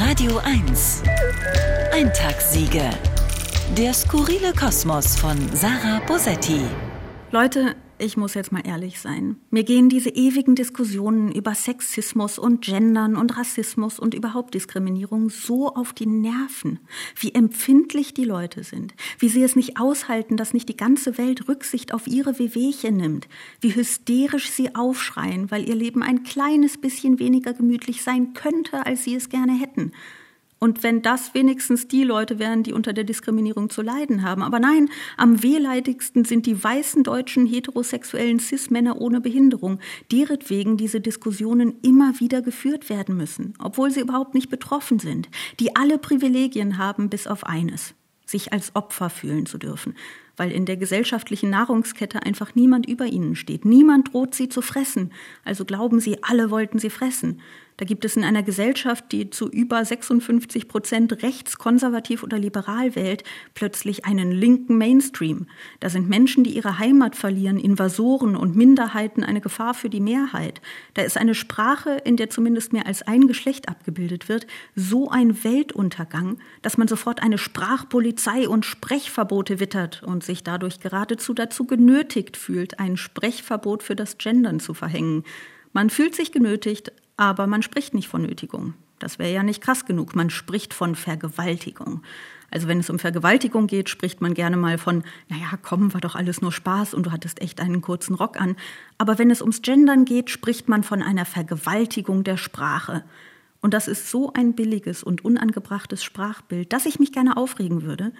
Radio 1. Eintagssiege. Der skurrile Kosmos von Sarah Bosetti. Leute, ich muss jetzt mal ehrlich sein. Mir gehen diese ewigen Diskussionen über Sexismus und Gendern und Rassismus und überhaupt Diskriminierung so auf die Nerven. Wie empfindlich die Leute sind. Wie sie es nicht aushalten, dass nicht die ganze Welt Rücksicht auf ihre Wehwehchen nimmt. Wie hysterisch sie aufschreien, weil ihr Leben ein kleines bisschen weniger gemütlich sein könnte, als sie es gerne hätten. Und wenn das wenigstens die Leute wären, die unter der Diskriminierung zu leiden haben. Aber nein, am wehleidigsten sind die weißen deutschen heterosexuellen Cis-Männer ohne Behinderung, deretwegen diese Diskussionen immer wieder geführt werden müssen, obwohl sie überhaupt nicht betroffen sind, die alle Privilegien haben bis auf eines, sich als Opfer fühlen zu dürfen, weil in der gesellschaftlichen Nahrungskette einfach niemand über ihnen steht. Niemand droht sie zu fressen, also glauben sie, alle wollten sie fressen. Da gibt es in einer Gesellschaft, die zu über 56 Prozent rechtskonservativ oder liberal wählt, plötzlich einen linken Mainstream. Da sind Menschen, die ihre Heimat verlieren, Invasoren und Minderheiten eine Gefahr für die Mehrheit. Da ist eine Sprache, in der zumindest mehr als ein Geschlecht abgebildet wird, so ein Weltuntergang, dass man sofort eine Sprachpolizei und Sprechverbote wittert und sich dadurch geradezu dazu genötigt fühlt, ein Sprechverbot für das Gendern zu verhängen. Man fühlt sich genötigt, aber man spricht nicht von Nötigung. Das wäre ja nicht krass genug. Man spricht von Vergewaltigung. Also wenn es um Vergewaltigung geht, spricht man gerne mal von, naja, komm, war doch alles nur Spaß und du hattest echt einen kurzen Rock an. Aber wenn es ums Gendern geht, spricht man von einer Vergewaltigung der Sprache. Und das ist so ein billiges und unangebrachtes Sprachbild, dass ich mich gerne aufregen würde.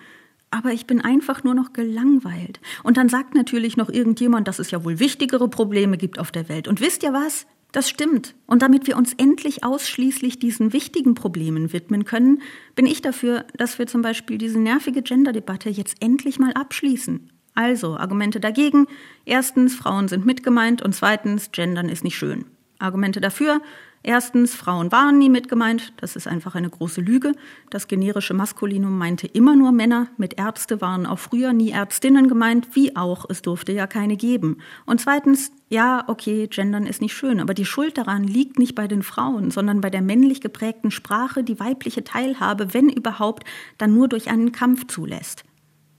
Aber ich bin einfach nur noch gelangweilt. Und dann sagt natürlich noch irgendjemand, dass es ja wohl wichtigere Probleme gibt auf der Welt. Und wisst ihr was? Das stimmt. Und damit wir uns endlich ausschließlich diesen wichtigen Problemen widmen können, bin ich dafür, dass wir zum Beispiel diese nervige Gender-Debatte jetzt endlich mal abschließen. Also, Argumente dagegen. Erstens, Frauen sind mitgemeint und zweitens, Gendern ist nicht schön. Argumente dafür, Erstens, Frauen waren nie mitgemeint, das ist einfach eine große Lüge. Das generische Maskulinum meinte immer nur Männer, mit Ärzte waren auch früher nie Ärztinnen gemeint, wie auch, es durfte ja keine geben. Und zweitens, ja, okay, gendern ist nicht schön, aber die Schuld daran liegt nicht bei den Frauen, sondern bei der männlich geprägten Sprache, die weibliche Teilhabe, wenn überhaupt, dann nur durch einen Kampf zulässt.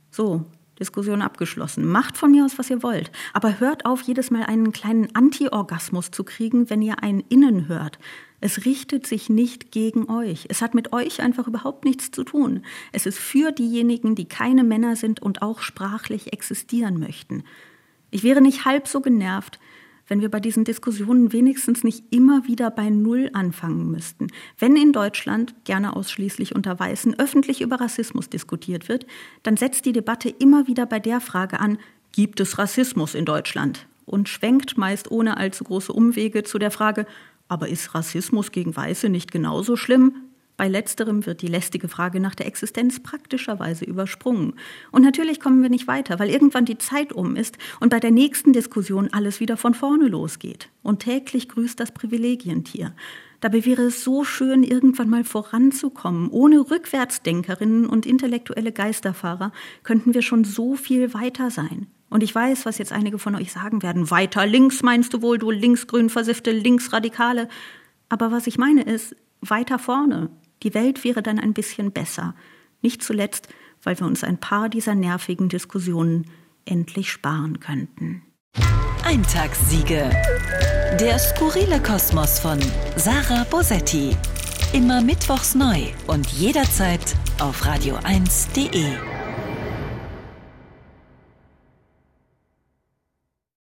So, Diskussion abgeschlossen. Macht von mir aus, was ihr wollt. Aber hört auf, jedes Mal einen kleinen Anti-Orgasmus zu kriegen, wenn ihr einen Innen hört. Es richtet sich nicht gegen euch. Es hat mit euch einfach überhaupt nichts zu tun. Es ist für diejenigen, die keine Männer sind und auch sprachlich existieren möchten. Ich wäre nicht halb so genervt, wenn wir bei diesen Diskussionen wenigstens nicht immer wieder bei Null anfangen müssten. Wenn in Deutschland, gerne ausschließlich unter Weißen, öffentlich über Rassismus diskutiert wird, dann setzt die Debatte immer wieder bei der Frage an, gibt es Rassismus in Deutschland? Und schwenkt meist ohne allzu große Umwege zu der Frage, aber ist Rassismus gegen Weiße nicht genauso schlimm? Bei letzterem wird die lästige Frage nach der Existenz praktischerweise übersprungen. Und natürlich kommen wir nicht weiter, weil irgendwann die Zeit um ist und bei der nächsten Diskussion alles wieder von vorne losgeht. Und täglich grüßt das Privilegientier. Dabei wäre es so schön, irgendwann mal voranzukommen. Ohne Rückwärtsdenkerinnen und intellektuelle Geisterfahrer könnten wir schon so viel weiter sein. Und ich weiß, was jetzt einige von euch sagen werden. Weiter links meinst du wohl, du linksgrün versiffte Linksradikale. Aber was ich meine ist, weiter vorne. Die Welt wäre dann ein bisschen besser. Nicht zuletzt, weil wir uns ein paar dieser nervigen Diskussionen endlich sparen könnten. Eintagssiege. Der skurrile Kosmos von Sarah Bosetti. Immer mittwochs neu und jederzeit auf radio1.de.